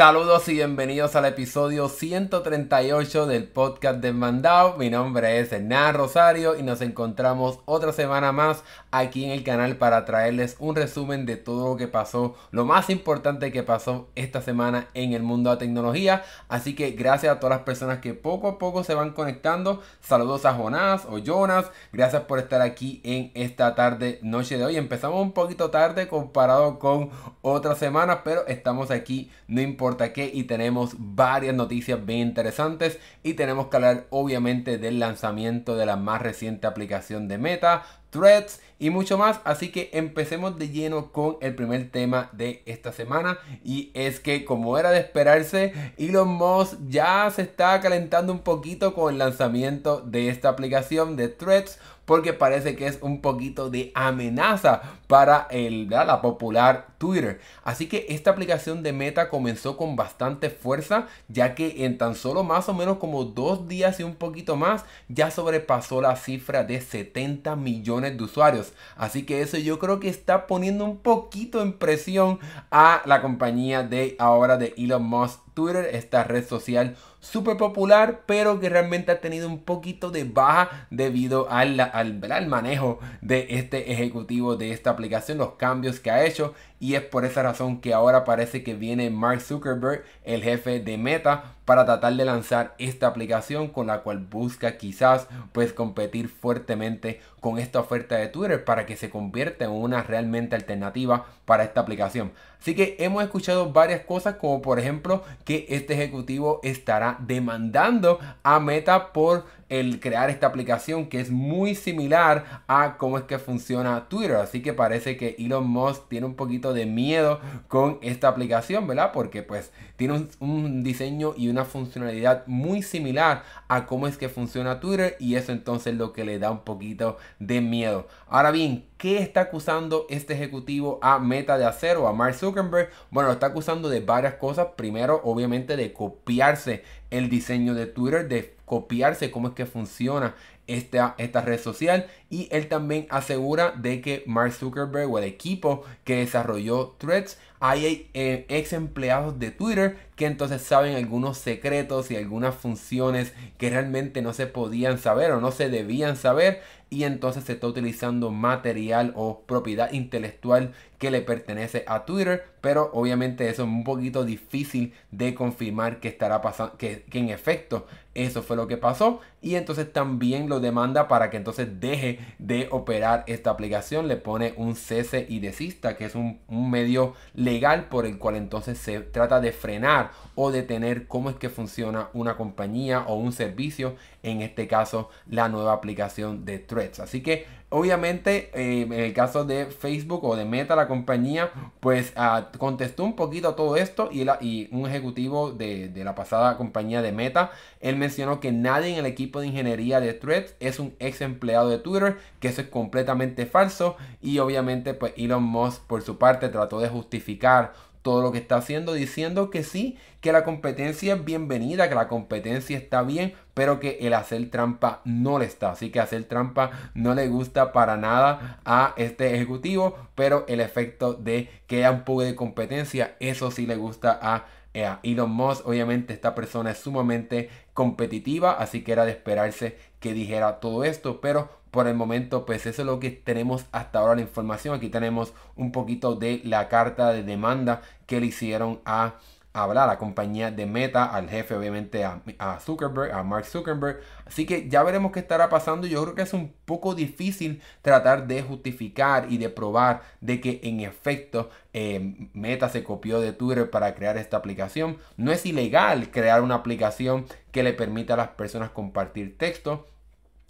Saludos y bienvenidos al episodio 138 del podcast de Mandao. Mi nombre es Hernán Rosario y nos encontramos otra semana más aquí en el canal para traerles un resumen de todo lo que pasó, lo más importante que pasó esta semana en el mundo de la tecnología. Así que gracias a todas las personas que poco a poco se van conectando. Saludos a Jonás o Jonas. Gracias por estar aquí en esta tarde, noche de hoy. Empezamos un poquito tarde comparado con otras semanas, pero estamos aquí, no importa y tenemos varias noticias bien interesantes y tenemos que hablar obviamente del lanzamiento de la más reciente aplicación de Meta, Threads y mucho más. Así que empecemos de lleno con el primer tema de esta semana. Y es que como era de esperarse, Elon Musk ya se está calentando un poquito con el lanzamiento de esta aplicación de Threads porque parece que es un poquito de amenaza para el, la popular Twitter. Así que esta aplicación de Meta comenzó con bastante fuerza, ya que en tan solo más o menos como dos días y un poquito más, ya sobrepasó la cifra de 70 millones de usuarios. Así que eso yo creo que está poniendo un poquito en presión a la compañía de ahora de Elon Musk Twitter, esta red social súper popular, pero que realmente ha tenido un poquito de baja debido al, al, al, manejo de este ejecutivo de esta aplicación, los cambios que ha hecho. Y es por esa razón que ahora parece que viene Mark Zuckerberg, el jefe de Meta, para tratar de lanzar esta aplicación con la cual busca quizás pues competir fuertemente con esta oferta de Twitter para que se convierta en una realmente alternativa para esta aplicación. Así que hemos escuchado varias cosas como por ejemplo que este ejecutivo estará demandando a Meta por el crear esta aplicación que es muy similar a cómo es que funciona Twitter. Así que parece que Elon Musk tiene un poquito de miedo con esta aplicación, ¿verdad? Porque pues tiene un, diseño y una funcionalidad muy similar a cómo es que funciona Twitter y eso entonces es lo que le da un poquito de miedo. Ahora bien, ¿qué está acusando este ejecutivo a Meta de hacer o a Mark Zuckerberg? Bueno, lo está acusando de varias cosas. Primero, obviamente, de copiarse el diseño de Twitter, de copiarse cómo es que funciona esta, esta red social. Y él también asegura de que Mark Zuckerberg o el equipo que desarrolló Threads hay eh, ex empleados de Twitter que entonces saben algunos secretos y algunas funciones que realmente no se podían saber o no se debían saber y entonces se está utilizando material o propiedad intelectual que le pertenece a Twitter, pero obviamente eso es un poquito difícil de confirmar que estará pasando, que, que, en efecto eso fue lo que pasó y entonces también lo demanda para que entonces deje de operar esta aplicación, le pone un cese y desista, que es un, un medio legal por el cual entonces se trata de frenar o detener cómo es que funciona una compañía o un servicio, en este caso la nueva aplicación de Threads. Así que obviamente eh, en el caso de Facebook o de Meta, la compañía, pues uh, contestó un poquito todo esto y, la, y un ejecutivo de, de, la pasada compañía de Meta, él mencionó que nadie en el equipo de ingeniería de Threads es un ex empleado de Twitter, que eso es completamente falso y obviamente pues Elon Musk por su parte trató de justificar todo lo que está haciendo, diciendo que sí, que la competencia es bienvenida, que la competencia está bien, pero que el hacer trampa no le está. Así que hacer trampa no le gusta para nada a este ejecutivo, pero el efecto de que haya un poco de competencia, eso sí le gusta a eh, Elon Musk. Obviamente esta persona es sumamente competitiva, así que era de esperarse que dijera todo esto, pero por el momento pues eso es lo que tenemos hasta ahora la información. Aquí tenemos un poquito de la carta de demanda que le hicieron a hablar a la compañía de Meta, al jefe obviamente a, a, Zuckerberg, a Mark Zuckerberg. Así que ya veremos qué estará pasando. Yo creo que es un poco difícil tratar de justificar y de probar de que en efecto eh, Meta se copió de Twitter para crear esta aplicación. No es ilegal crear una aplicación que le permita a las personas compartir texto.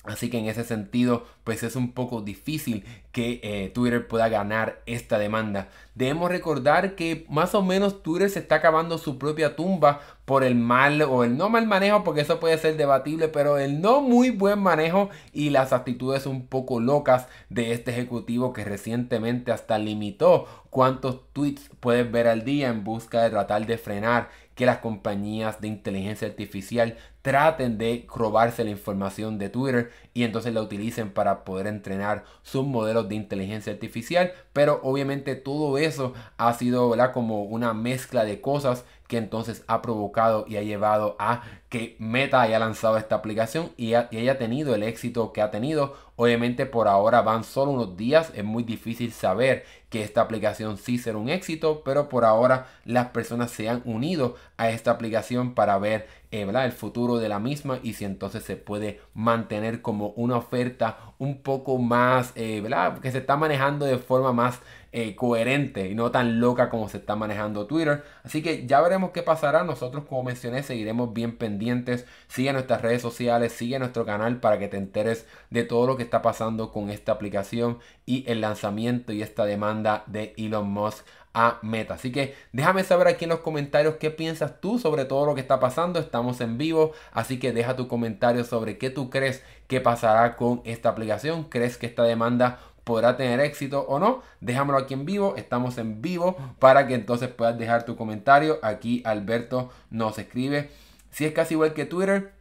Así que en ese sentido, pues es un poco difícil que eh, Twitter pueda ganar esta demanda. Debemos recordar que más o menos Twitter se está acabando su propia tumba por el mal o el no mal manejo, porque eso puede ser debatible, pero el no muy buen manejo y las actitudes un poco locas de este ejecutivo que recientemente hasta limitó cuántos tweets puedes ver al día en busca de tratar de frenar que las compañías de inteligencia artificial traten de robarse la información de Twitter y entonces la utilicen para poder entrenar sus modelos de inteligencia artificial. Pero obviamente todo eso ha sido como una mezcla de cosas que entonces ha provocado y ha llevado a que Meta haya lanzado esta aplicación y, haya tenido el éxito que ha tenido. Obviamente por ahora van solo unos días, es muy difícil saber que esta aplicación sí será un éxito, pero por ahora las personas se han unido a esta aplicación para ver eh, el futuro de la misma y si entonces se puede mantener como una oferta un poco más, eh, que se está manejando de forma más eh, coherente y no tan loca como se está manejando Twitter. Así que ya veremos qué pasará. Nosotros, como mencioné, seguiremos bien pendientes. Sigue nuestras redes sociales, sigue nuestro canal para que te enteres de todo lo que está pasando con esta aplicación y el lanzamiento y esta demanda de Elon Musk a Meta. Así que déjame saber aquí en los comentarios qué piensas tú sobre todo lo que está pasando. Estamos en vivo, así que deja tu comentario sobre qué tú crees que pasará con esta aplicación. ¿Crees que esta demanda podrá tener éxito o no. Déjamelo aquí en vivo, estamos en vivo para que entonces puedas dejar tu comentario. Aquí Alberto nos escribe. Si es casi igual que Twitter,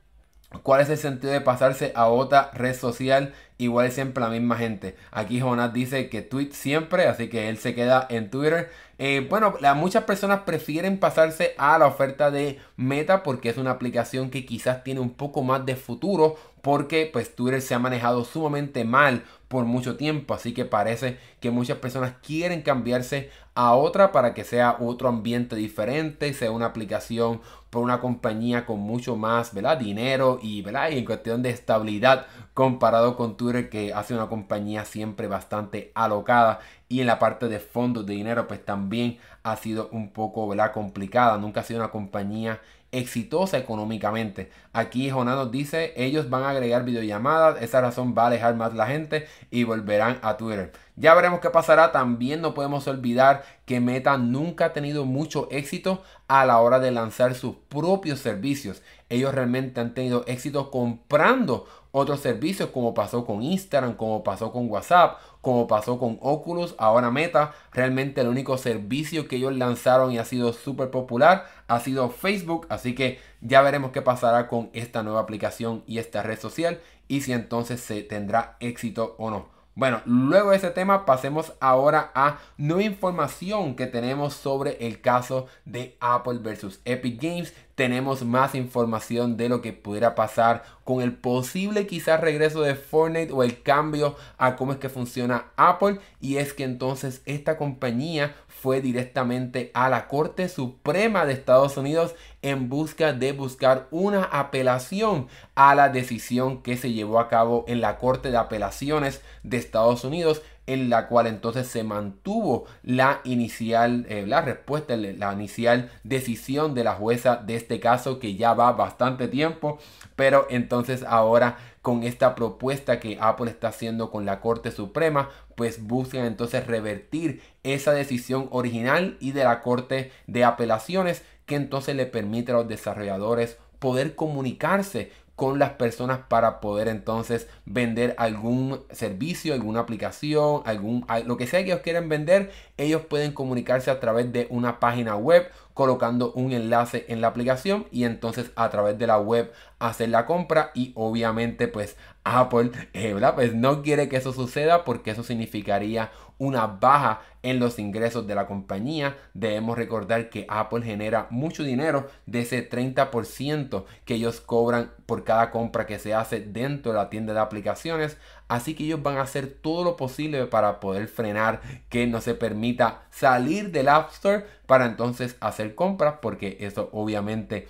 ¿cuál es el sentido de pasarse a otra red social? Igual siempre la misma gente. Aquí Jonas dice que tweet siempre, así que él se queda en Twitter. Eh, bueno, muchas personas prefieren pasarse a la oferta de Meta porque es una aplicación que quizás tiene un poco más de futuro porque pues Twitter se ha manejado sumamente mal por mucho tiempo, así que parece que muchas personas quieren cambiarse a otra para que sea otro ambiente diferente, sea una aplicación por una compañía con mucho más, dinero y, ¿verdad? y en cuestión de estabilidad comparado con Twitter que hace una compañía siempre bastante alocada y en la parte de fondos de dinero pues también ha sido un poco ¿verdad? complicada, nunca ha sido una compañía exitosa económicamente. Aquí Jonás nos dice, ellos van a agregar videollamadas, esa razón va a alejar más la gente y volverán a Twitter. Ya veremos qué pasará, también no podemos olvidar que Meta nunca ha tenido mucho éxito a la hora de lanzar sus propios servicios. Ellos realmente han tenido éxito comprando otros servicios como pasó con Instagram, como pasó con WhatsApp, como pasó con Oculus, ahora Meta. Realmente el único servicio que ellos lanzaron y ha sido súper popular ha sido Facebook. Así que ya veremos qué pasará con esta nueva aplicación y esta red social y si entonces se tendrá éxito o no. Bueno, luego de ese tema pasemos ahora a nueva información que tenemos sobre el caso de Apple versus Epic Games. Tenemos más información de lo que pudiera pasar con el posible quizás regreso de Fortnite o el cambio a cómo es que funciona Apple. Y es que entonces esta compañía fue directamente a la Corte Suprema de Estados Unidos en busca de buscar una apelación a la decisión que se llevó a cabo en la Corte de Apelaciones de Estados Unidos en la cual entonces se mantuvo la inicial, eh, la respuesta, la inicial decisión de la jueza de este caso que ya va bastante tiempo, pero entonces ahora con esta propuesta que Apple está haciendo con la Corte Suprema, pues buscan entonces revertir esa decisión original y de la Corte de Apelaciones que entonces le permite a los desarrolladores poder comunicarse con las personas para poder entonces vender algún servicio, alguna aplicación, algún lo que sea que ellos quieren vender, ellos pueden comunicarse a través de una página web colocando un enlace en la aplicación y entonces a través de la web hacer la compra y obviamente pues Apple eh, pues no quiere que eso suceda porque eso significaría una baja en los ingresos de la compañía. Debemos recordar que Apple genera mucho dinero de ese 30% que ellos cobran por cada compra que se hace dentro de la tienda de aplicaciones. Así que ellos van a hacer todo lo posible para poder frenar que no se permita salir del App Store para entonces hacer compras porque eso obviamente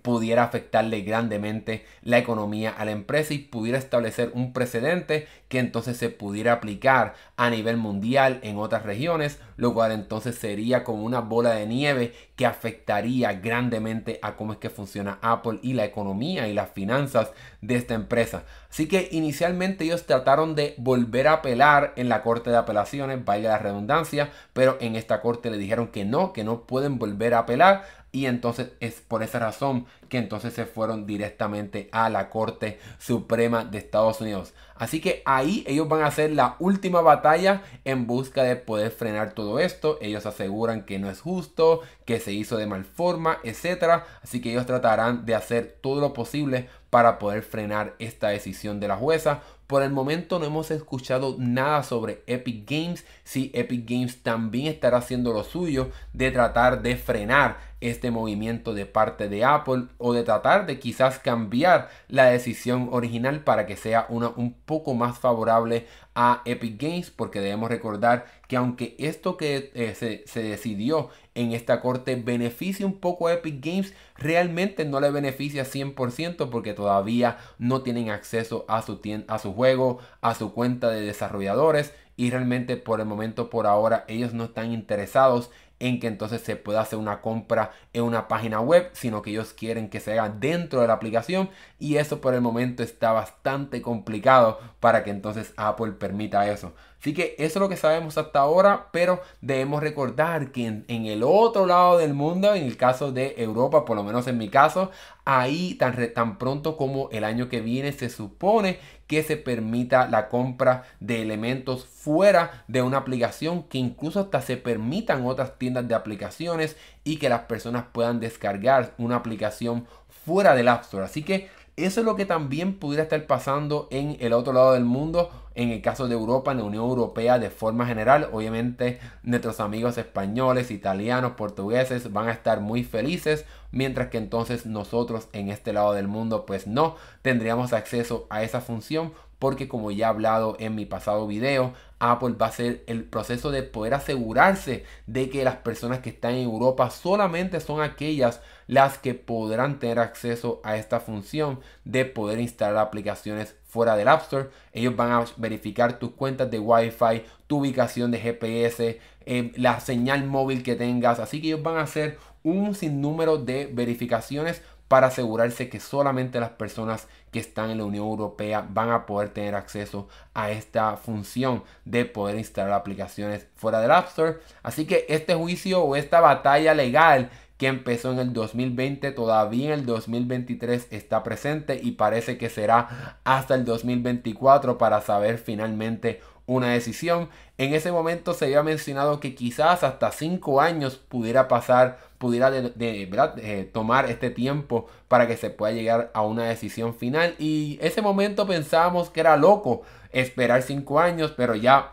pudiera afectarle grandemente la economía a la empresa y pudiera establecer un precedente que entonces se pudiera aplicar a nivel mundial en otras regiones, lo cual entonces sería como una bola de nieve que afectaría grandemente a cómo es que funciona Apple y la economía y las finanzas de esta empresa. Así que inicialmente ellos trataron de volver a apelar en la corte de apelaciones, vaya la redundancia, pero en esta corte le dijeron que no, que no pueden volver a apelar y entonces es por esa razón que entonces se fueron directamente a la Corte Suprema de Estados Unidos. Así que ahí ellos van a hacer la última batalla en busca de poder frenar todo esto. Ellos aseguran que no es justo, que se hizo de mal forma, etc. Así que ellos tratarán de hacer todo lo posible para poder frenar esta decisión de la jueza. Por el momento no hemos escuchado nada sobre Epic Games. Si Epic Games también estará haciendo lo suyo de tratar de frenar este movimiento de parte de Apple o de tratar de quizás cambiar la decisión original para que sea una un poco más favorable a Epic Games porque debemos recordar que aunque esto que eh, se, se, decidió en esta corte beneficia un poco a Epic Games, realmente no le beneficia 100% porque todavía no tienen acceso a su, a su juego, a su cuenta de desarrolladores y realmente por el momento por ahora ellos no están interesados en que entonces se pueda hacer una compra en una página web, sino que ellos quieren que se haga dentro de la aplicación y eso por el momento está bastante complicado para que entonces Apple permita eso. Así que eso es lo que sabemos hasta ahora, pero debemos recordar que en, el otro lado del mundo, en el caso de Europa, por lo menos en mi caso, ahí tan, tan pronto como el año que viene se supone que se permita la compra de elementos fuera de una aplicación, que incluso hasta se permitan otras tiendas de aplicaciones y que las personas puedan descargar una aplicación fuera del App Store. Así que eso es lo que también pudiera estar pasando en el otro lado del mundo, en el caso de Europa, en la Unión Europea de forma general. Obviamente nuestros amigos españoles, italianos, portugueses van a estar muy felices, mientras que entonces nosotros en este lado del mundo pues no tendríamos acceso a esa función porque como ya he hablado en mi pasado video, Apple va a hacer el proceso de poder asegurarse de que las personas que están en Europa solamente son aquellas las que podrán tener acceso a esta función de poder instalar aplicaciones fuera del App Store. Ellos van a verificar tus cuentas de Wi-Fi, tu ubicación de GPS, eh, la señal móvil que tengas. Así que ellos van a hacer un sinnúmero de verificaciones para asegurarse que solamente las personas que están en la Unión Europea van a poder tener acceso a esta función de poder instalar aplicaciones fuera del App Store. Así que este juicio o esta batalla legal que empezó en el 2020 todavía en el 2023 está presente y parece que será hasta el 2024 para saber finalmente una decisión. En ese momento se había mencionado que quizás hasta 5 años pudiera pasar, pudiera de, tomar este tiempo para que se pueda llegar a una decisión final. Y ese momento pensábamos que era loco esperar 5 años, pero ya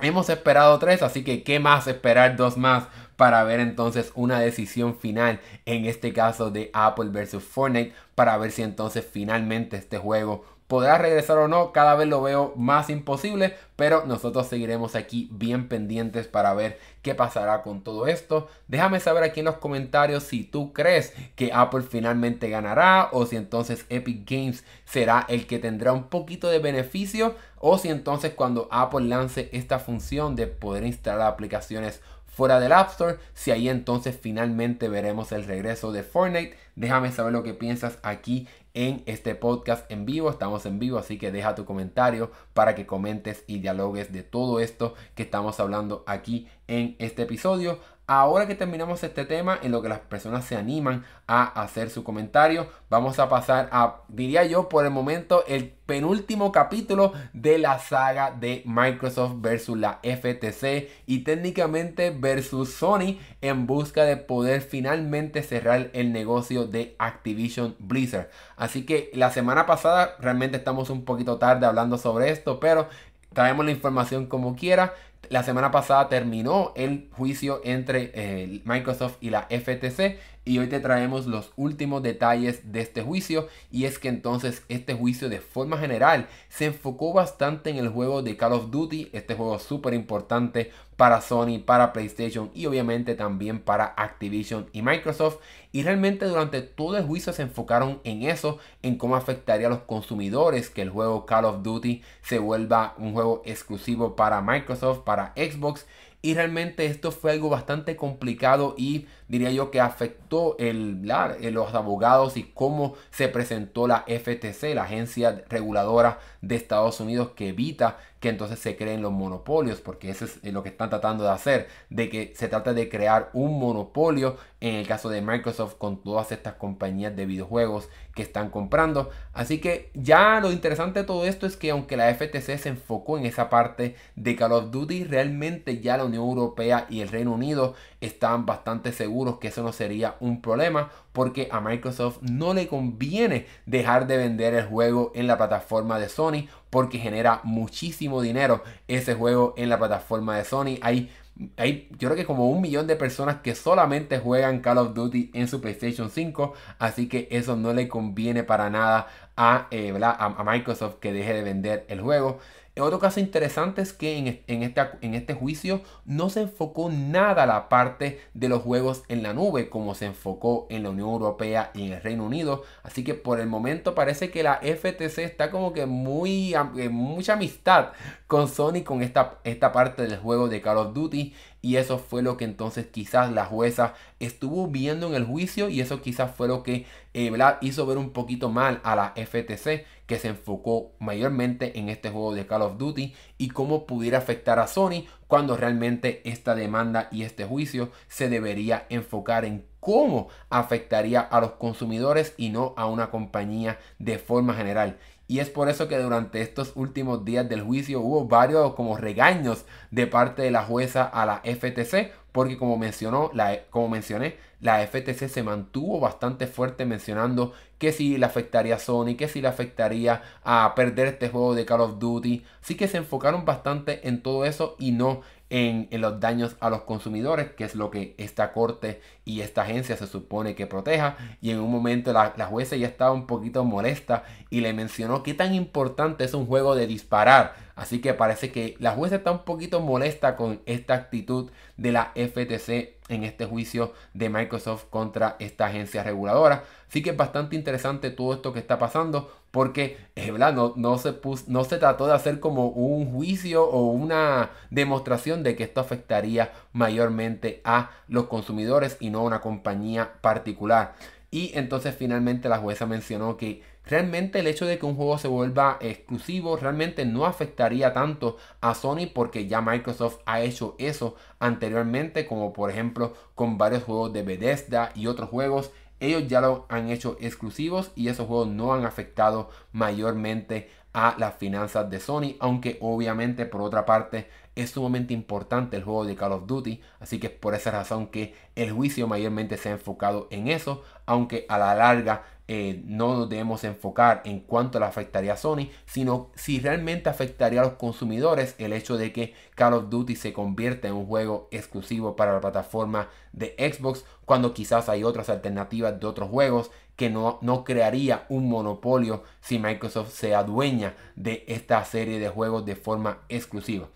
hemos esperado 3, así que qué más esperar dos más para ver entonces una decisión final en este caso de Apple versus Fortnite para ver si entonces finalmente este juego podrá regresar o no, cada vez lo veo más imposible, pero nosotros seguiremos aquí bien pendientes para ver qué pasará con todo esto. Déjame saber aquí en los comentarios si tú crees que Apple finalmente ganará o si entonces Epic Games será el que tendrá un poquito de beneficio o si entonces cuando Apple lance esta función de poder instalar aplicaciones fuera del App Store, si ahí entonces finalmente veremos el regreso de Fortnite. Déjame saber lo que piensas aquí en este podcast en vivo. Estamos en vivo, así que deja tu comentario para que comentes y dialogues de todo esto que estamos hablando aquí en este episodio. Ahora que terminamos este tema, en lo que las personas se animan a hacer su comentario, vamos a pasar a, diría yo, por el momento, el penúltimo capítulo de la saga de Microsoft versus la FTC y técnicamente versus Sony en busca de poder finalmente cerrar el negocio de Activision Blizzard. Así que la semana pasada realmente estamos un poquito tarde hablando sobre esto, pero traemos la información como quiera. La semana pasada terminó el juicio entre eh, Microsoft y la FTC y hoy te traemos los últimos detalles de este juicio y es que entonces este juicio de forma general se enfocó bastante en el juego de Call of Duty, este juego súper importante para Sony, para PlayStation y obviamente también para Activision y Microsoft y realmente durante todo el juicio se enfocaron en eso, en cómo afectaría a los consumidores que el juego Call of Duty se vuelva un juego exclusivo para Microsoft, Xbox. Y realmente esto fue algo bastante complicado y diría yo que afectó el, los abogados y cómo se presentó la FTC, la agencia reguladora de Estados Unidos que evita que entonces se creen los monopolios, porque eso es lo que están tratando de hacer, de que se trata de crear un monopolio en el caso de Microsoft con todas estas compañías de videojuegos que están comprando. Así que ya lo interesante de todo esto es que aunque la FTC se enfocó en esa parte de Call of Duty, realmente ya la Unión Europea y el Reino Unido están bastante seguros que eso no sería un problema porque a Microsoft no le conviene dejar de vender el juego en la plataforma de Sony porque genera muchísimo dinero ese juego en la plataforma de Sony. Hay hay yo creo que como un millón de personas que solamente juegan Call of Duty en su PlayStation 5, así que eso no le conviene para nada a, eh, a Microsoft que deje de vender el juego. Otro caso interesante es que en, en este juicio no se enfocó nada la parte de los juegos en la nube como se enfocó en la Unión Europea y en el Reino Unido. Así que por el momento parece que la FTC está como que muy mucha amistad con Sony con esta, esta parte del juego de Call of Duty. Y eso fue lo que entonces quizás la jueza estuvo viendo en el juicio y eso quizás fue lo que eh, hizo ver un poquito mal a la FTC que se enfocó mayormente en este juego de Call of Duty y cómo pudiera afectar a Sony cuando realmente esta demanda y este juicio se debería enfocar en cómo afectaría a los consumidores y no a una compañía de forma general. Y es por eso que durante estos últimos días del juicio hubo varios como regaños de parte de la jueza a la FTC, porque como mencionó, la, como mencioné, la FTC se mantuvo bastante fuerte mencionando que si le afectaría a Sony, que si le afectaría a perder este juego de Call of Duty. Así que se enfocaron bastante en todo eso y no en, los daños a los consumidores, que es lo que esta corte y esta agencia se supone que proteja. Y en un momento la, la jueza ya estaba un poquito molesta y le mencionó qué tan importante es un juego de disparar. Así que parece que la jueza está un poquito molesta con esta actitud de la FTC en este juicio de Microsoft contra esta agencia reguladora. Así que es bastante interesante todo esto que está pasando porque verdad, no, no, se no se trató de hacer como un juicio o una demostración de que esto afectaría mayormente a los consumidores y no a una compañía particular. Y entonces finalmente la jueza mencionó que realmente el hecho de que un juego se vuelva exclusivo realmente no afectaría tanto a Sony porque ya Microsoft ha hecho eso anteriormente como por ejemplo con varios juegos de Bethesda y otros juegos ellos ya lo han hecho exclusivos y esos juegos no han afectado mayormente a las finanzas de Sony, aunque obviamente por otra parte es sumamente importante el juego de Call of Duty, así que es por esa razón que el juicio mayormente se ha enfocado en eso, aunque a la larga eh, no nos debemos enfocar en cuánto le afectaría a Sony, sino si realmente afectaría a los consumidores el hecho de que Call of Duty se convierta en un juego exclusivo para la plataforma de Xbox, cuando quizás hay otras alternativas de otros juegos que no, no crearía un monopolio si Microsoft se adueña de esta serie de juegos de forma exclusiva.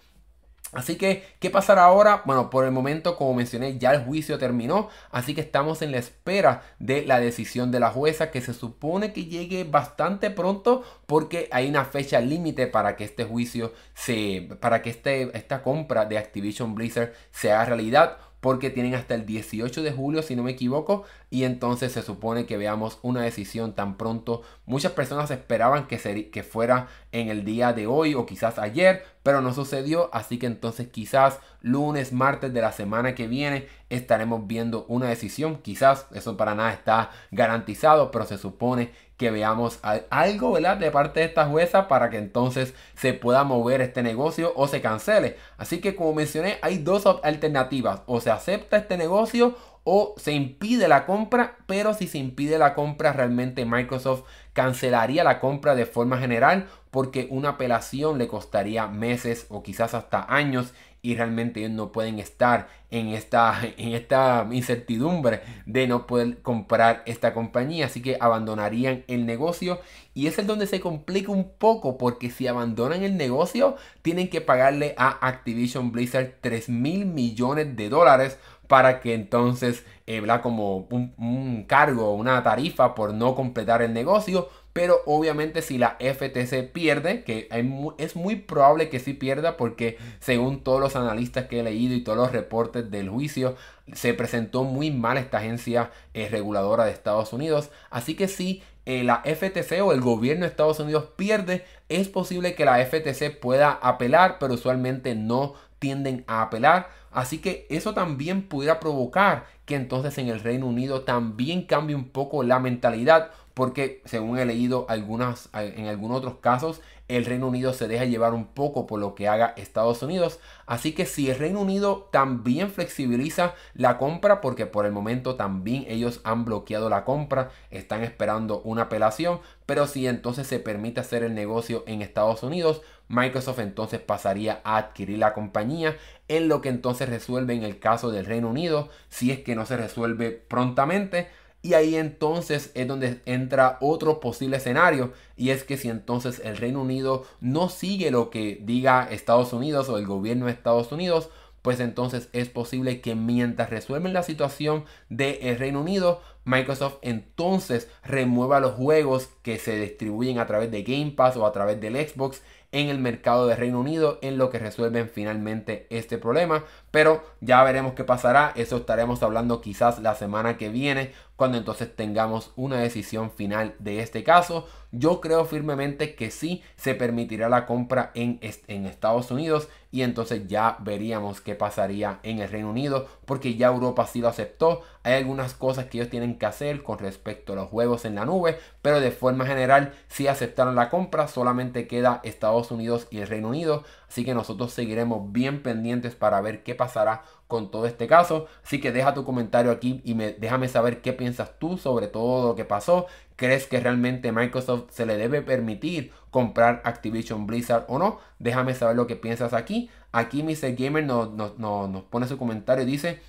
Así que, ¿qué pasará ahora? Bueno, por el momento, como mencioné, ya el juicio terminó, así que estamos en la espera de la decisión de la jueza que se supone que llegue bastante pronto porque hay una fecha límite para que este juicio se, para que este, esta compra de Activision Blizzard sea realidad porque tienen hasta el 18 de julio, si no me equivoco, y entonces se supone que veamos una decisión tan pronto. Muchas personas esperaban que, que fuera en el día de hoy o quizás ayer, pero no sucedió, así que entonces quizás lunes, martes de la semana que viene estaremos viendo una decisión. Quizás eso para nada está garantizado, pero se supone que veamos algo de parte de esta jueza para que entonces se pueda mover este negocio o se cancele. Así que como mencioné, hay dos alternativas. O se acepta este negocio o se impide la compra, pero si se impide la compra, realmente Microsoft cancelaría la compra de forma general porque una apelación le costaría meses o quizás hasta años y realmente ellos no pueden estar en esta, en esta incertidumbre de no poder comprar esta compañía. Así que abandonarían el negocio y es el donde se complica un poco porque si abandonan el negocio tienen que pagarle a Activision Blizzard 3 mil millones de dólares para que entonces, eh, como un, un cargo, una tarifa por no completar el negocio pero obviamente si la FTC pierde, que es muy probable que sí pierda porque según todos los analistas que he leído y todos los reportes del juicio, se presentó muy mal esta agencia eh, reguladora de Estados Unidos. Así que si eh, la FTC o el gobierno de Estados Unidos pierde, es posible que la FTC pueda apelar, pero usualmente no tienden a apelar. Así que eso también pudiera provocar que entonces en el Reino Unido también cambie un poco la mentalidad porque según he leído algunas, en algunos otros casos, el Reino Unido se deja llevar un poco por lo que haga Estados Unidos. Así que si el Reino Unido también flexibiliza la compra, porque por el momento también ellos han bloqueado la compra, están esperando una apelación, pero si entonces se permite hacer el negocio en Estados Unidos, Microsoft entonces pasaría a adquirir la compañía, en lo que entonces resuelve en el caso del Reino Unido, si es que no se resuelve prontamente y ahí entonces es donde entra otro posible escenario. Y es que si entonces el Reino Unido no sigue lo que diga Estados Unidos o el gobierno de Estados Unidos, pues entonces es posible que mientras resuelven la situación del Reino Unido, Microsoft entonces remueva los juegos que se distribuyen a través de Game Pass o a través del Xbox en el mercado de Reino Unido en lo que resuelven finalmente este problema. Pero ya veremos qué pasará. Eso estaremos hablando quizás la semana que viene cuando entonces tengamos una decisión final de este caso. Yo creo firmemente que sí se permitirá la compra en, en Estados Unidos y entonces ya veríamos qué pasaría en el Reino Unido porque ya Europa sí lo aceptó. Hay algunas cosas que ellos tienen que hacer con respecto a los juegos en la nube, pero de forma general sí aceptaron la compra, solamente queda Estados Unidos y el Reino Unido, así que nosotros seguiremos bien pendientes para ver qué pasará con todo este caso. Así que deja tu comentario aquí y me, déjame saber qué piensas tú sobre todo lo que pasó. ¿Crees que realmente Microsoft se le debe permitir comprar Activision Blizzard o no? Déjame saber lo que piensas aquí. Aquí Mr. Gamer nos, nos pone su comentario y dice,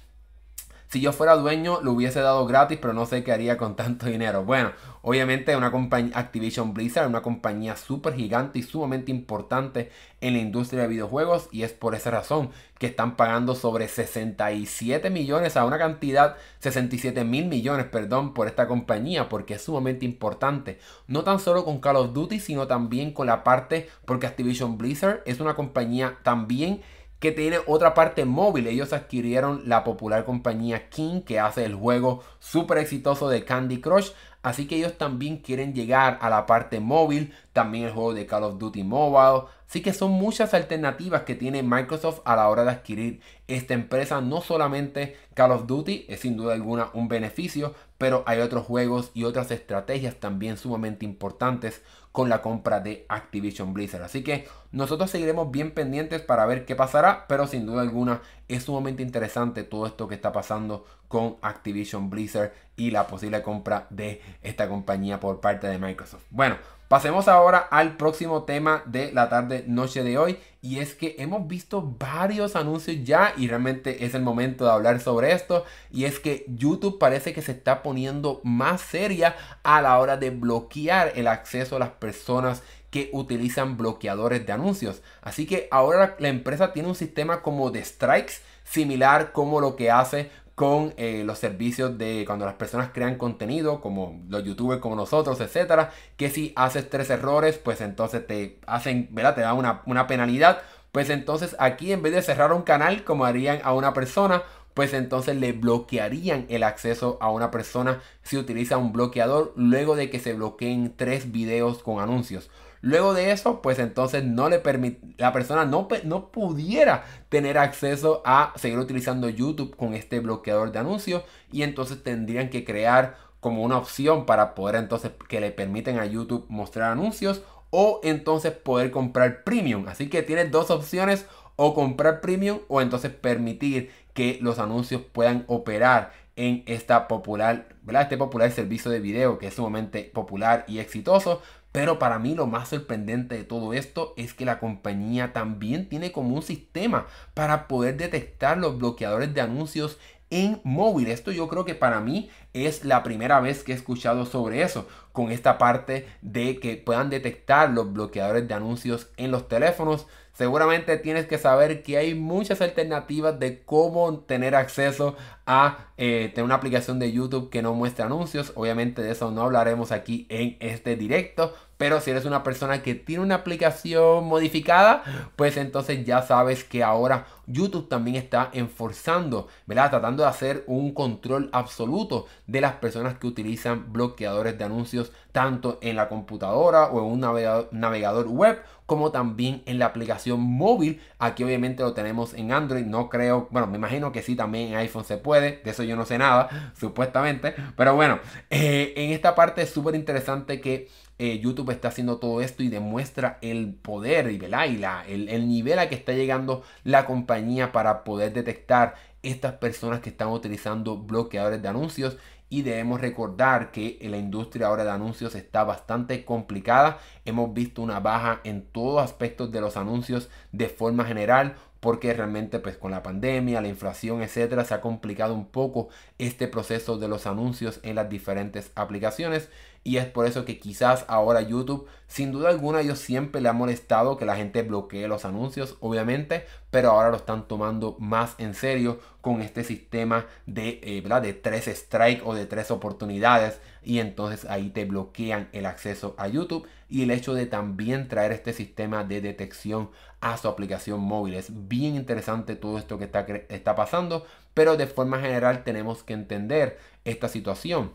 si yo fuera dueño, lo hubiese dado gratis, pero no sé qué haría con tanto dinero. Bueno, obviamente una compañía, Activision Blizzard, una compañía súper gigante y sumamente importante en la industria de videojuegos. Y es por esa razón que están pagando sobre 67 millones a una cantidad, 67 mil millones, perdón, por esta compañía, porque es sumamente importante. No tan solo con Call of Duty, sino también con la parte, porque Activision Blizzard es una compañía también que tiene otra parte móvil. Ellos adquirieron la popular compañía King que hace el juego súper exitoso de Candy Crush. Así que ellos también quieren llegar a la parte móvil, también el juego de Call of Duty Mobile. Así que son muchas alternativas que tiene Microsoft a la hora de adquirir esta empresa. No solamente Call of Duty es sin duda alguna un beneficio, pero hay otros juegos y otras estrategias también sumamente importantes con la compra de Activision Blizzard. Así que nosotros seguiremos bien pendientes para ver qué pasará, pero sin duda alguna es sumamente interesante todo esto que está pasando con Activision Blizzard y la posible compra de esta compañía por parte de Microsoft. Bueno, Pasemos ahora al próximo tema de la tarde noche de hoy y es que hemos visto varios anuncios ya y realmente es el momento de hablar sobre esto y es que YouTube parece que se está poniendo más seria a la hora de bloquear el acceso a las personas que utilizan bloqueadores de anuncios. Así que ahora la empresa tiene un sistema como de strikes similar como lo que hace con eh, los servicios de cuando las personas crean contenido, como los youtubers como nosotros, etcétera, que si haces tres errores, pues entonces te hacen, ¿verdad? Te dan una, una penalidad. Pues entonces aquí en vez de cerrar un canal como harían a una persona, pues entonces le bloquearían el acceso a una persona si utiliza un bloqueador luego de que se bloqueen tres videos con anuncios. Luego de eso, pues entonces no le la persona no, no pudiera tener acceso a seguir utilizando YouTube con este bloqueador de anuncios y entonces tendrían que crear como una opción para poder entonces que le permiten a YouTube mostrar anuncios o entonces poder comprar premium. Así que tienes dos opciones o comprar premium o entonces permitir que los anuncios puedan operar en esta popular, este popular servicio de video que es sumamente popular y exitoso. Pero para mí lo más sorprendente de todo esto es que la compañía también tiene como un sistema para poder detectar los bloqueadores de anuncios en móvil. Esto yo creo que para mí es la primera vez que he escuchado sobre eso, con esta parte de que puedan detectar los bloqueadores de anuncios en los teléfonos. Seguramente tienes que saber que hay muchas alternativas de cómo tener acceso a eh, tener una aplicación de YouTube que no muestre anuncios. Obviamente de eso no hablaremos aquí en este directo. Pero si eres una persona que tiene una aplicación modificada, pues entonces ya sabes que ahora YouTube también está enforzando, ¿verdad? Tratando de hacer un control absoluto de las personas que utilizan bloqueadores de anuncios tanto en la computadora o en un navegador, web como también en la aplicación móvil. Aquí obviamente lo tenemos en Android, no creo, bueno, me imagino que sí, también en iPhone se puede, de eso yo no sé nada, supuestamente. Pero bueno, eh, en esta parte es súper interesante que eh, YouTube está haciendo todo esto y demuestra el poder y, el, el nivel a que está llegando la compañía para poder detectar estas personas que están utilizando bloqueadores de anuncios. Y debemos recordar que la industria ahora de anuncios está bastante complicada. Hemos visto una baja en todos aspectos de los anuncios de forma general porque realmente pues con la pandemia, la inflación, etcétera, se ha complicado un poco este proceso de los anuncios en las diferentes aplicaciones y es por eso que quizás ahora YouTube, sin duda alguna, ellos siempre le ha molestado que la gente bloquee los anuncios, obviamente, pero ahora lo están tomando más en serio con este sistema de, eh, de tres strikes o de tres oportunidades y entonces ahí te bloquean el acceso a YouTube y el hecho de también traer este sistema de detección a su aplicación móvil. Es bien interesante todo esto que está, está pasando, pero de forma general tenemos que entender esta situación.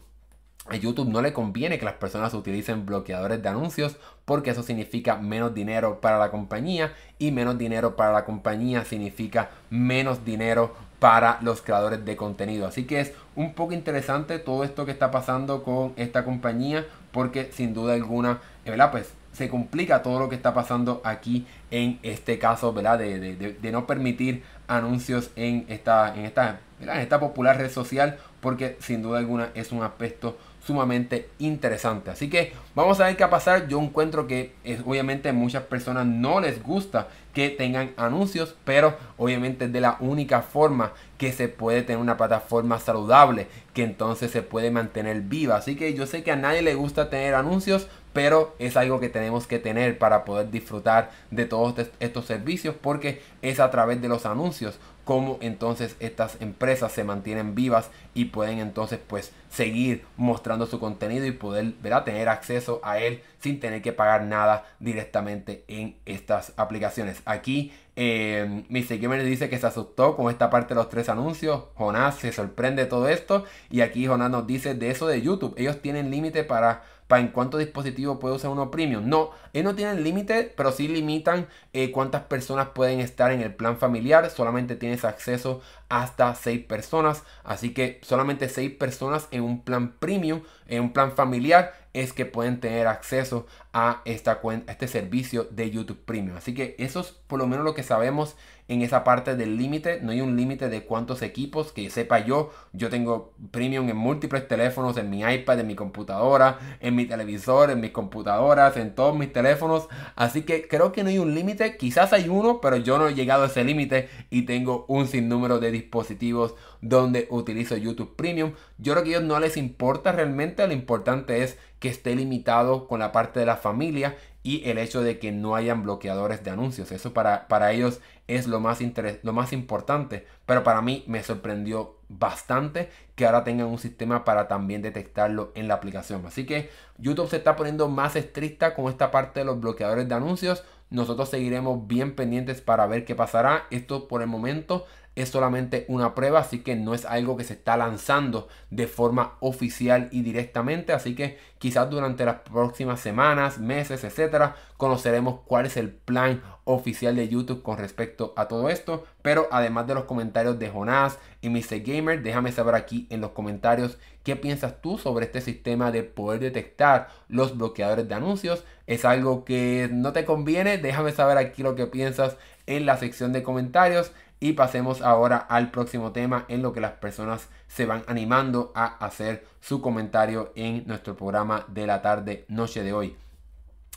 A YouTube no le conviene que las personas utilicen bloqueadores de anuncios porque eso significa menos dinero para la compañía y menos dinero para la compañía significa menos dinero para los creadores de contenido. Así que es un poco interesante todo esto que está pasando con esta compañía porque sin duda alguna, ¿verdad? Pues se complica todo lo que está pasando aquí en este caso, ¿verdad? De, no permitir anuncios en esta, en esta, en esta popular red social porque sin duda alguna es un aspecto sumamente interesante. Así que vamos a ver qué va a pasar. Yo encuentro que es, obviamente muchas personas no les gusta que tengan anuncios, pero obviamente es de la única forma que se puede tener una plataforma saludable, que entonces se puede mantener viva. Así que yo sé que a nadie le gusta tener anuncios, pero es algo que tenemos que tener para poder disfrutar de todos estos servicios porque es a través de los anuncios como entonces estas empresas se mantienen vivas y pueden entonces pues seguir mostrando su contenido y poder tener acceso a él sin tener que pagar nada directamente en estas aplicaciones. Aquí eh, Mr. Gamer dice que se asustó con esta parte de los tres anuncios. Jonás se sorprende de todo esto. Y aquí Jonás nos dice de eso de YouTube. Ellos tienen límite para para en cuántos dispositivos puede usar uno premium. No, ellos no tienen límite, pero sí limitan eh, cuántas personas pueden estar en el plan familiar. Solamente tienes acceso hasta 6 personas. Así que solamente 6 personas en un plan premium, en un plan familiar, es que pueden tener acceso a, esta cuenta, a este servicio de YouTube Premium. Así que eso es por lo menos lo que sabemos en esa parte del límite. No hay un límite de cuántos equipos que sepa yo. Yo tengo premium en múltiples teléfonos, en mi iPad, en mi computadora, en mi televisor, en mis computadoras, en todos mis teléfonos. Así que creo que no hay un límite. Quizás hay uno, pero yo no he llegado a ese límite y tengo un sinnúmero de dispositivos donde utilizo YouTube Premium. Yo creo que a ellos no les importa realmente. Lo importante es que esté limitado con la parte de la familia y el hecho de que no hayan bloqueadores de anuncios. Eso para, para ellos es lo más, lo más importante. Pero para mí me sorprendió bastante que ahora tengan un sistema para también detectarlo en la aplicación. Así que YouTube se está poniendo más estricta con esta parte de los bloqueadores de anuncios. Nosotros seguiremos bien pendientes para ver qué pasará. Esto por el momento es solamente una prueba, así que no es algo que se está lanzando de forma oficial y directamente, así que quizás durante las próximas semanas, meses, etcétera, conoceremos cuál es el plan oficial de YouTube con respecto a todo esto, pero además de los comentarios de Jonás y Mr. Gamer, déjame saber aquí en los comentarios qué piensas tú sobre este sistema de poder detectar los bloqueadores de anuncios. ¿Es algo que no te conviene? Déjame saber aquí lo que piensas en la sección de comentarios. Y pasemos ahora al próximo tema en lo que las personas se van animando a hacer su comentario en nuestro programa de la tarde noche de hoy.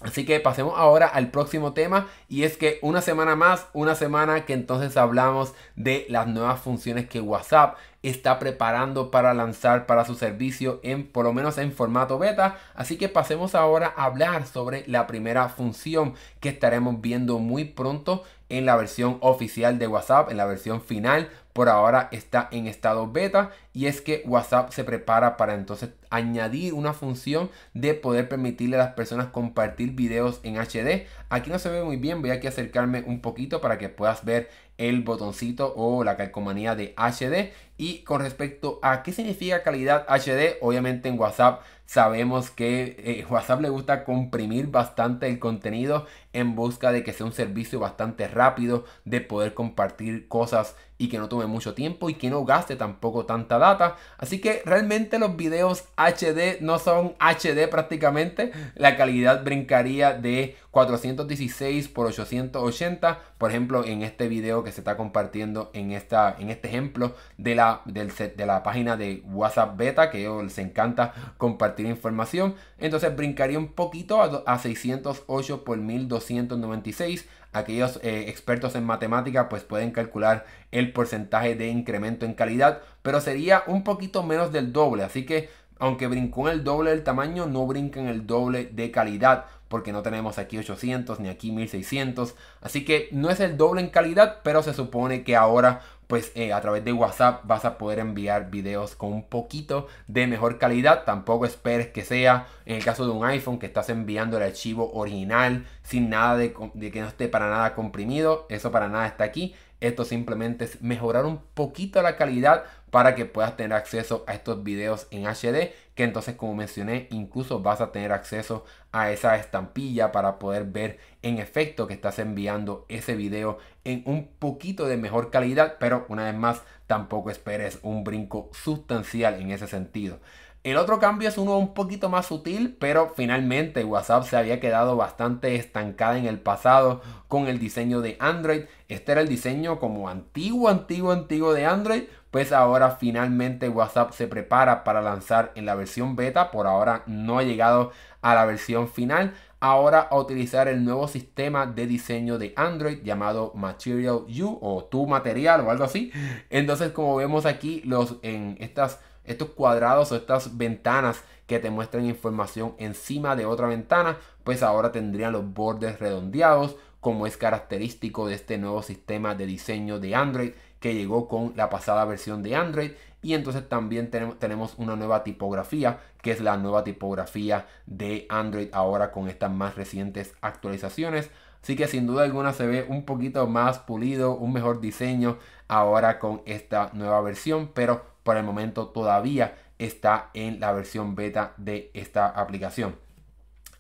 Así que pasemos ahora al próximo tema y es que una semana más, una semana que entonces hablamos de las nuevas funciones que WhatsApp está preparando para lanzar para su servicio en por lo menos en formato beta. Así que pasemos ahora a hablar sobre la primera función que estaremos viendo muy pronto en la versión oficial de WhatsApp, en la versión final. Por ahora está en estado beta y es que WhatsApp se prepara para entonces añadir una función de poder permitirle a las personas compartir videos en HD. Aquí no se ve muy bien, voy a acercarme un poquito para que puedas ver el botoncito o la calcomanía de HD. Y con respecto a qué significa calidad HD, obviamente en WhatsApp sabemos que eh, WhatsApp le gusta comprimir bastante el contenido en busca de que sea un servicio bastante rápido, de poder compartir cosas y que no tome mucho tiempo y que no gaste tampoco tanta data. Así que realmente los videos HD no son HD prácticamente. La calidad brincaría de 416 por 880. Por ejemplo, en este video que se está compartiendo en, esta, en este ejemplo de la, del, de la página de WhatsApp Beta, que les encanta compartir información. Entonces brincaría un poquito a, a 608 por 1296 aquellos eh, expertos en matemática pues pueden calcular el porcentaje de incremento en calidad, pero sería un poquito menos del doble, así que aunque brincó en el doble del tamaño, no brinca en el doble de calidad, porque no tenemos aquí 800 ni aquí 1600, así que no es el doble en calidad, pero se supone que ahora pues eh, a través de WhatsApp vas a poder enviar videos con un poquito de mejor calidad. Tampoco esperes que sea en el caso de un iPhone que estás enviando el archivo original sin nada de, de que no esté para nada comprimido. Eso para nada está aquí. Esto simplemente es mejorar un poquito la calidad para que puedas tener acceso a estos videos en HD que entonces como mencioné incluso vas a tener acceso a esa estampilla para poder ver en efecto que estás enviando ese video en un poquito de mejor calidad pero una vez más tampoco esperes un brinco sustancial en ese sentido el otro cambio es uno un poquito más sutil, pero finalmente WhatsApp se había quedado bastante estancada en el pasado con el diseño de Android. Este era el diseño como antiguo, antiguo, antiguo de Android. Pues ahora finalmente WhatsApp se prepara para lanzar en la versión beta. Por ahora no ha llegado a la versión final. Ahora a utilizar el nuevo sistema de diseño de Android llamado Material U o tu material o algo así. Entonces como vemos aquí los en estas estos cuadrados o estas ventanas que te muestran información encima de otra ventana, pues ahora tendrían los bordes redondeados, como es característico de este nuevo sistema de diseño de Android que llegó con la pasada versión de Android. Y entonces también tenemos, una nueva tipografía, que es la nueva tipografía de Android ahora con estas más recientes actualizaciones. Así que sin duda alguna se ve un poquito más pulido, un mejor diseño ahora con esta nueva versión, pero por el momento todavía está en la versión beta de esta aplicación.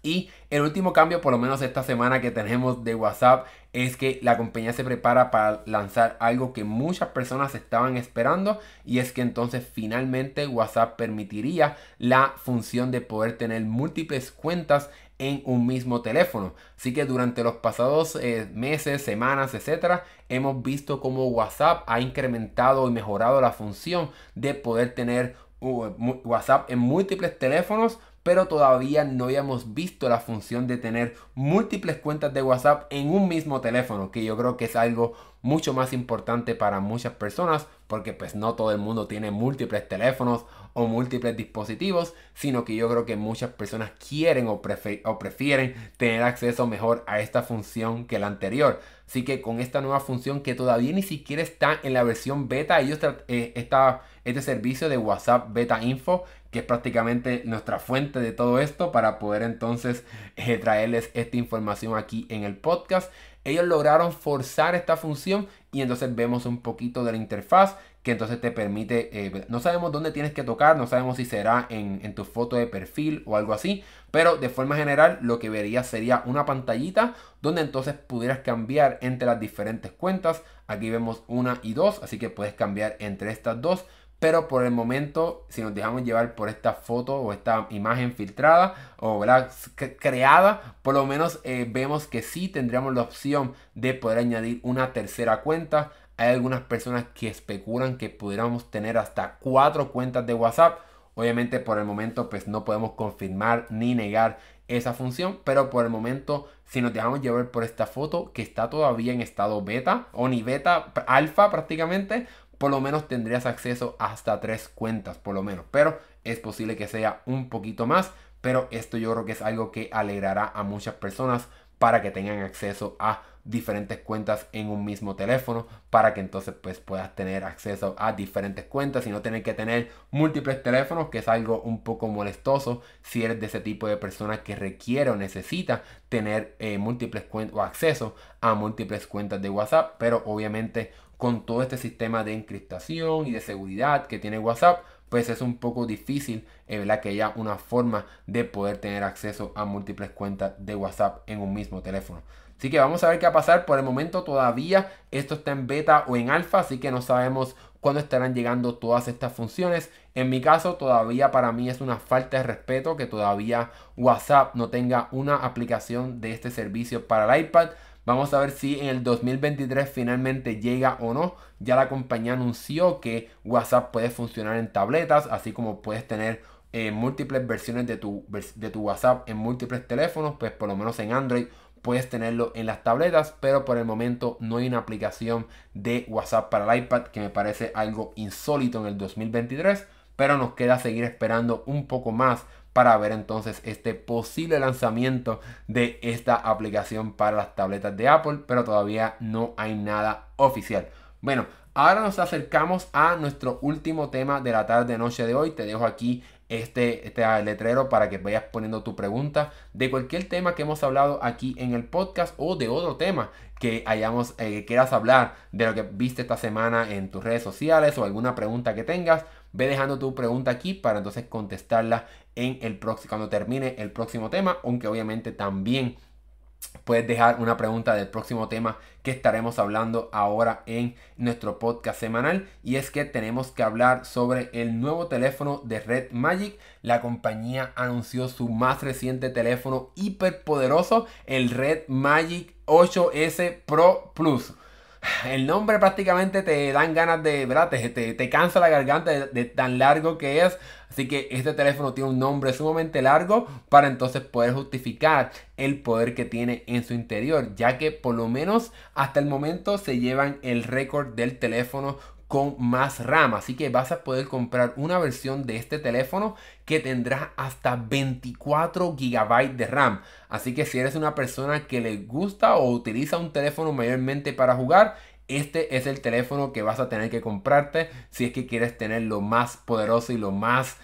Y el último cambio, por lo menos esta semana que tenemos de WhatsApp, es que la compañía se prepara para lanzar algo que muchas personas estaban esperando y es que entonces finalmente WhatsApp permitiría la función de poder tener múltiples cuentas en un mismo teléfono. Así que durante los pasados eh, meses, semanas, etcétera, hemos visto cómo WhatsApp ha incrementado y mejorado la función de poder tener uh, WhatsApp en múltiples teléfonos pero todavía no habíamos visto la función de tener múltiples cuentas de WhatsApp en un mismo teléfono, que yo creo que es algo mucho más importante para muchas personas, porque pues no todo el mundo tiene múltiples teléfonos o múltiples dispositivos, sino que yo creo que muchas personas quieren o, prefieren tener acceso mejor a esta función que la anterior. Así que con esta nueva función que todavía ni siquiera está en la versión beta, ellos eh, está este servicio de WhatsApp Beta Info, que es prácticamente nuestra fuente de todo esto para poder entonces eh, traerles esta información aquí en el podcast. Ellos lograron forzar esta función y entonces vemos un poquito de la interfaz que entonces te permite, eh, no sabemos dónde tienes que tocar, no sabemos si será en, tu foto de perfil o algo así, pero de forma general lo que verías sería una pantallita donde entonces pudieras cambiar entre las diferentes cuentas. Aquí vemos una y dos, así que puedes cambiar entre estas dos. Pero por el momento, si nos dejamos llevar por esta foto o esta imagen filtrada o creada, por lo menos eh, vemos que sí tendríamos la opción de poder añadir una tercera cuenta. Hay algunas personas que especulan que pudiéramos tener hasta cuatro cuentas de WhatsApp. Obviamente por el momento pues no podemos confirmar ni negar esa función, pero por el momento si nos dejamos llevar por esta foto que está todavía en estado beta o ni beta alfa prácticamente, por lo menos tendrías acceso hasta tres cuentas, por lo menos. Pero es posible que sea un poquito más. Pero esto yo creo que es algo que alegrará a muchas personas para que tengan acceso a diferentes cuentas en un mismo teléfono para que entonces pues puedas tener acceso a diferentes cuentas y no tener que tener múltiples teléfonos que es algo un poco molestoso si eres de ese tipo de persona que requiere o necesita tener eh, múltiples cuentas o acceso a múltiples cuentas de WhatsApp pero obviamente con todo este sistema de encriptación y de seguridad que tiene WhatsApp pues es un poco difícil eh, ¿verdad? que haya una forma de poder tener acceso a múltiples cuentas de WhatsApp en un mismo teléfono. Así que vamos a ver qué va a pasar. Por el momento todavía esto está en beta o en alfa, así que no sabemos cuándo estarán llegando todas estas funciones. En mi caso todavía para mí es una falta de respeto que todavía WhatsApp no tenga una aplicación de este servicio para el iPad. Vamos a ver si en el 2023 finalmente llega o no. Ya la compañía anunció que WhatsApp puede funcionar en tabletas, así como puedes tener eh, múltiples versiones de tu, de tu WhatsApp en múltiples teléfonos, pues por lo menos en Android puedes tenerlo en las tabletas, pero por el momento no hay una aplicación de WhatsApp para el iPad que me parece algo insólito en el 2023, pero nos queda seguir esperando un poco más para ver entonces este posible lanzamiento de esta aplicación para las tabletas de Apple, pero todavía no hay nada oficial. Bueno, ahora nos acercamos a nuestro último tema de la tarde noche de hoy. Te dejo aquí este, este letrero para que vayas poniendo tu pregunta de cualquier tema que hemos hablado aquí en el podcast o de otro tema que hayamos eh, quieras hablar de lo que viste esta semana en tus redes sociales o alguna pregunta que tengas ve dejando tu pregunta aquí para entonces contestarla en el próximo cuando termine el próximo tema aunque obviamente también puedes dejar una pregunta del próximo tema que estaremos hablando ahora en nuestro podcast semanal y es que tenemos que hablar sobre el nuevo teléfono de Red Magic. La compañía anunció su más reciente teléfono hiper poderoso, el Red Magic 8S Pro Plus el nombre prácticamente te dan ganas de, ¿verdad? Te, te, cansa la garganta de, tan largo que es. Así que este teléfono tiene un nombre sumamente largo para entonces poder justificar el poder que tiene en su interior. Ya que por lo menos hasta el momento se llevan el récord del teléfono con más RAM. Así que vas a poder comprar una versión de este teléfono que tendrá hasta 24 GB de RAM. Así que si eres una persona que le gusta o utiliza un teléfono mayormente para jugar, este es el teléfono que vas a tener que comprarte si es que quieres tener lo más poderoso y lo más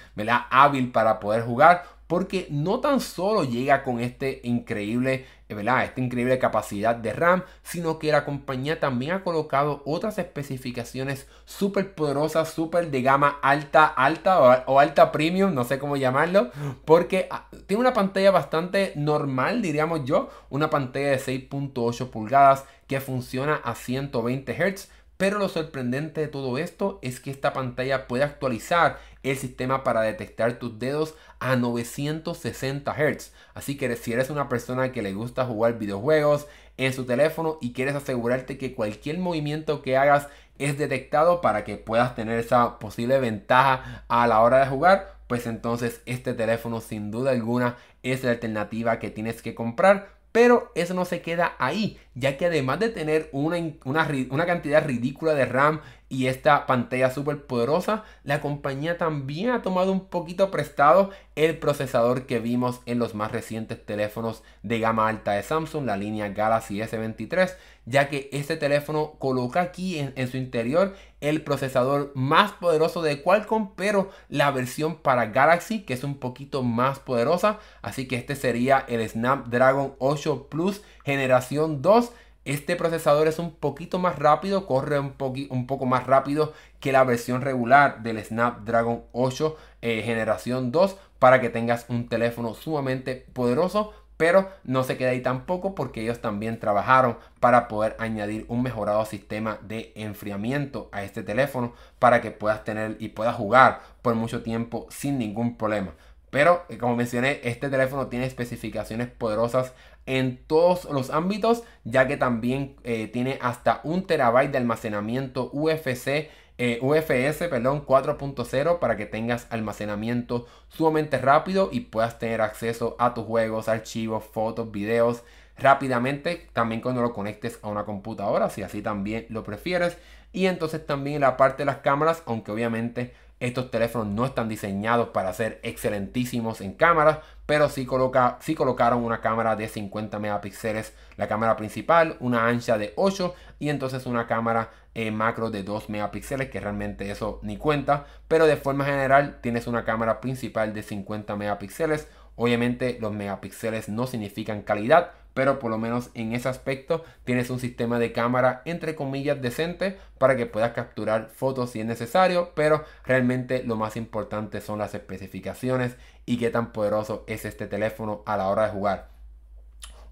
hábil para poder jugar porque no tan solo llega con este increíble, ¿verdad? Esta increíble capacidad de RAM, sino que la compañía también ha colocado otras especificaciones súper poderosas, súper de gama alta, alta o, alta premium, no sé cómo llamarlo, porque ah, tiene una pantalla bastante normal, diríamos yo, una pantalla de 6.8 pulgadas que funciona a 120 Hz pero lo sorprendente de todo esto es que esta pantalla puede actualizar el sistema para detectar tus dedos a 960 Hz. Así que si eres una persona que le gusta jugar videojuegos en su teléfono y quieres asegurarte que cualquier movimiento que hagas es detectado para que puedas tener esa posible ventaja a la hora de jugar, pues entonces este teléfono sin duda alguna es la alternativa que tienes que comprar pero eso no se queda ahí, ya que además de tener una, una, cantidad ridícula de RAM y esta pantalla súper poderosa, la compañía también ha tomado un poquito prestado el procesador que vimos en los más recientes teléfonos de gama alta de Samsung, la línea Galaxy S23, ya que este teléfono coloca aquí en, su interior el procesador más poderoso de Qualcomm, pero la versión para Galaxy, que es un poquito más poderosa, así que este sería el Snapdragon 8 Plus generación 2 este procesador es un poquito más rápido, corre un, un poco más rápido que la versión regular del Snapdragon 8 eh, generación 2 para que tengas un teléfono sumamente poderoso. Pero no se queda ahí tampoco porque ellos también trabajaron para poder añadir un mejorado sistema de enfriamiento a este teléfono para que puedas tener y puedas jugar por mucho tiempo sin ningún problema. Pero eh, como mencioné, este teléfono tiene especificaciones poderosas en todos los ámbitos, ya que también eh, tiene hasta un terabyte de almacenamiento UFC. Eh, UFS perdón, 4.0 para que tengas almacenamiento sumamente rápido y puedas tener acceso a tus juegos, archivos, fotos, videos rápidamente. También cuando lo conectes a una computadora, si así también lo prefieres. Y entonces también la parte de las cámaras, aunque obviamente Estos teléfonos no están diseñados para ser excelentísimos en cámaras, pero sí, coloca, sí colocaron una cámara de 50 megapíxeles, la cámara principal, una ancha de 8 y entonces una cámara eh, macro de 2 megapíxeles, que realmente eso ni cuenta, pero de forma general tienes una cámara principal de 50 megapíxeles. Obviamente los megapíxeles no significan calidad, pero por lo menos en ese aspecto tienes un sistema de cámara entre comillas decente para que puedas capturar fotos si es necesario, pero realmente lo más importante son las especificaciones y qué tan poderoso es este teléfono a la hora de jugar.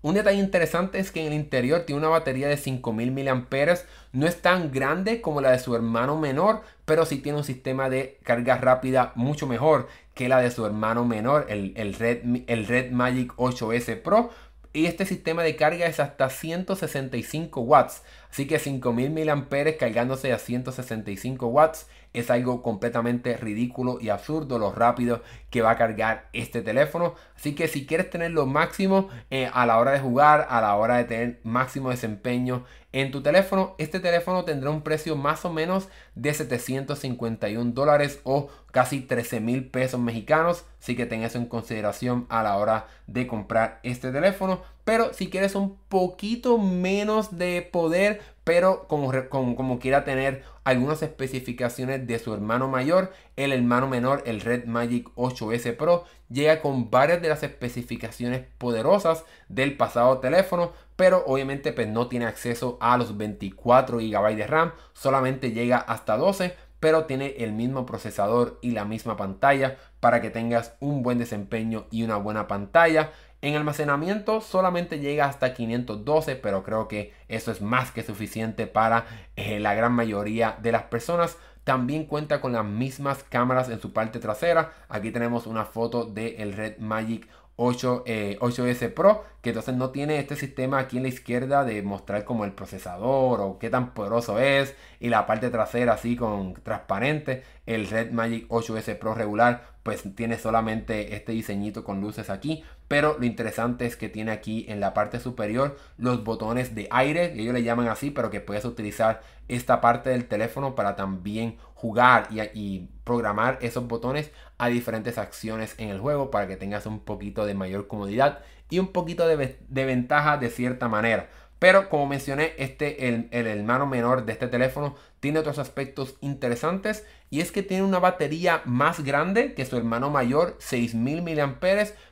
Un detalle interesante es que en el interior tiene una batería de 5000 mAh. No es tan grande como la de su hermano menor, pero sí tiene un sistema de carga rápida mucho mejor que la de su hermano menor, el, el, Red, el Red Magic 8S Pro y este sistema de carga es hasta 165 watts. Así que 5000 mAh cargándose a 165 watts es algo completamente ridículo y absurdo lo rápido que va a cargar este teléfono. Así que si quieres tener lo máximo eh, a la hora de jugar, a la hora de tener máximo desempeño en tu teléfono, este teléfono tendrá un precio más o menos de 751 dólares o casi 13 mil pesos mexicanos. Así que ten eso en consideración a la hora de comprar este teléfono. Pero si quieres un poquito menos de poder, pero como, quiera tener algunas especificaciones de su hermano mayor, el hermano menor, el Red Magic 8S Pro, llega con varias de las especificaciones poderosas del pasado teléfono, pero obviamente pues no tiene acceso a los 24 GB de RAM, solamente llega hasta 12, pero tiene el mismo procesador y la misma pantalla para que tengas un buen desempeño y una buena pantalla. En almacenamiento solamente llega hasta 512, pero creo que eso es más que suficiente para eh, la gran mayoría de las personas. También cuenta con las mismas cámaras en su parte trasera. Aquí tenemos una foto del Red Magic 8, 8S eh, Pro, que entonces no tiene este sistema aquí en la izquierda de mostrar como el procesador o qué tan poderoso es y la parte trasera así con transparente. El Red Magic 8S Pro regular pues tiene solamente este diseñito con luces aquí, pero lo interesante es que tiene aquí en la parte superior los botones de aire, ellos le llaman así, pero que puedes utilizar esta parte del teléfono para también jugar y, programar esos botones a diferentes acciones en el juego para que tengas un poquito de mayor comodidad y un poquito de, ventaja de cierta manera. Pero como mencioné, este, el, el, hermano menor de este teléfono tiene otros aspectos interesantes y es que tiene una batería más grande que su hermano mayor, 6000 mAh,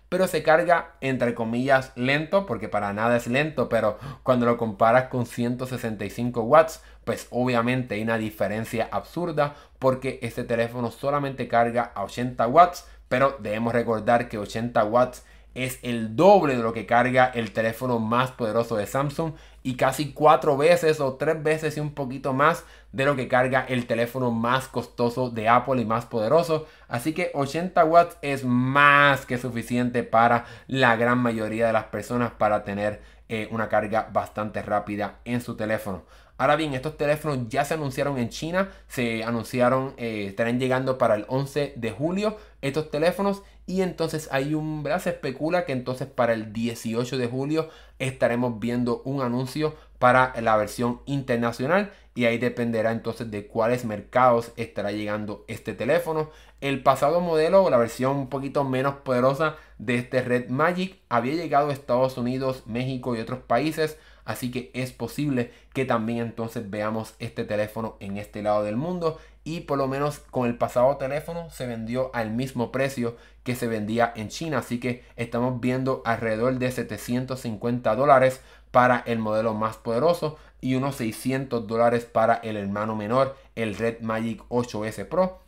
pero se carga entre comillas lento, porque para nada es lento, pero cuando lo comparas con 165 watts, pues obviamente hay una diferencia absurda, porque este teléfono solamente carga a 80 watts, pero debemos recordar que 80 watts es el doble de lo que carga el teléfono más poderoso de Samsung y casi cuatro veces o tres veces y un poquito más de lo que carga el teléfono más costoso de Apple y más poderoso. Así que 80 watts es más que suficiente para la gran mayoría de las personas para tener eh, una carga bastante rápida en su teléfono. Ahora bien, estos teléfonos ya se anunciaron en China, se anunciaron, eh, estarán llegando para el 11 de julio estos teléfonos y entonces hay un, ¿verdad? Se especula que entonces para el 18 de julio estaremos viendo un anuncio para la versión internacional y ahí dependerá entonces de cuáles mercados estará llegando este teléfono. El pasado modelo o la versión un poquito menos poderosa de este Red Magic había llegado a Estados Unidos, México y otros países Así que es posible que también entonces veamos este teléfono en este lado del mundo. Y por lo menos con el pasado teléfono se vendió al mismo precio que se vendía en China. Así que estamos viendo alrededor de 750 dólares para el modelo más poderoso y unos 600 dólares para el hermano menor, el Red Magic 8S Pro.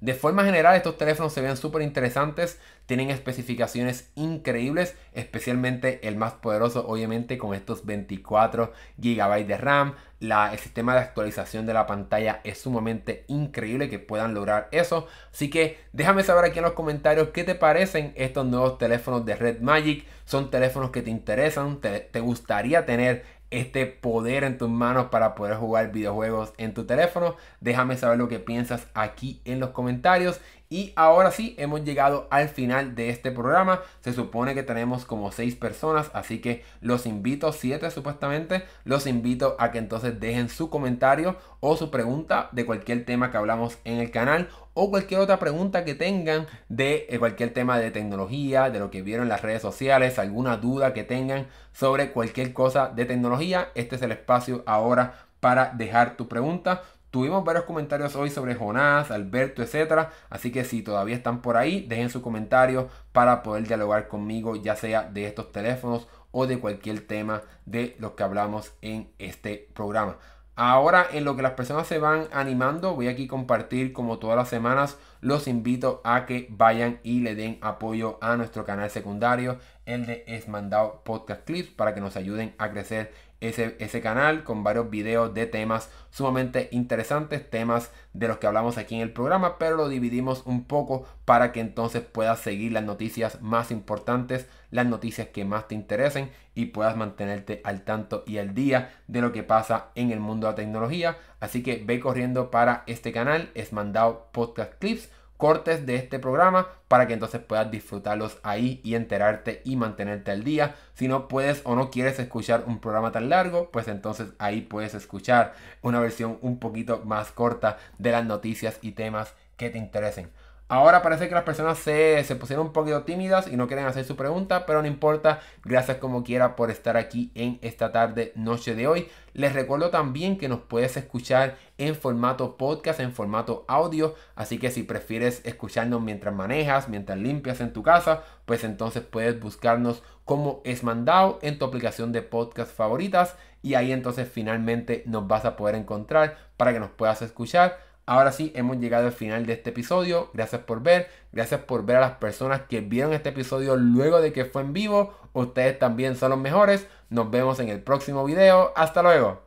De forma general, estos teléfonos se ven súper interesantes, tienen especificaciones increíbles, especialmente el más poderoso, obviamente, con estos 24 GB de RAM. La, el sistema de actualización de la pantalla es sumamente increíble que puedan lograr eso. Así que déjame saber aquí en los comentarios qué te parecen estos nuevos teléfonos de Red Magic. ¿Son teléfonos que te interesan? te gustaría tener este poder en tus manos para poder jugar videojuegos en tu teléfono. Déjame saber lo que piensas aquí en los comentarios. Y ahora sí, hemos llegado al final de este programa. Se supone que tenemos como 6 personas, así que los invito, 7 supuestamente, los invito a que entonces dejen su comentario o su pregunta de cualquier tema que hablamos en el canal o cualquier otra pregunta que tengan de eh, cualquier tema de tecnología, de lo que vieron en las redes sociales, alguna duda que tengan sobre cualquier cosa de tecnología. Este es el espacio ahora para dejar tu pregunta. Tuvimos varios comentarios hoy sobre Jonás, Alberto, etcétera. Así que si todavía están por ahí, dejen su comentario para poder dialogar conmigo, ya sea de estos teléfonos o de cualquier tema de los que hablamos en este programa. Ahora en lo que las personas se van animando, voy aquí a compartir como todas las semanas. Los invito a que vayan y le den apoyo a nuestro canal secundario, el de Esmandado Podcast Clips, para que nos ayuden a crecer ese, canal con varios videos de temas sumamente interesantes, temas de los que hablamos aquí en el programa, pero lo dividimos un poco para que entonces puedas seguir las noticias más importantes, las noticias que más te interesen y puedas mantenerte al tanto y al día de lo que pasa en el mundo de la tecnología. Así que ve corriendo para este canal, es mandado podcast clips cortes de este programa para que entonces puedas disfrutarlos ahí y enterarte y mantenerte al día. Si no puedes o no quieres escuchar un programa tan largo, pues entonces ahí puedes escuchar una versión un poquito más corta de las noticias y temas que te interesen. Ahora parece que las personas se, pusieron un poquito tímidas y no quieren hacer su pregunta, pero no importa. Gracias como quiera por estar aquí en esta tarde, noche de hoy. Les recuerdo también que nos puedes escuchar en formato podcast, en formato audio. Así que si prefieres escucharnos mientras manejas, mientras limpias en tu casa, pues entonces puedes buscarnos como es mandado en tu aplicación de podcast favoritas. Y ahí entonces finalmente nos vas a poder encontrar para que nos puedas escuchar. Ahora sí, hemos llegado al final de este episodio. Gracias por ver. Gracias por ver a las personas que vieron este episodio luego de que fue en vivo. Ustedes también son los mejores. Nos vemos en el próximo video. Hasta luego.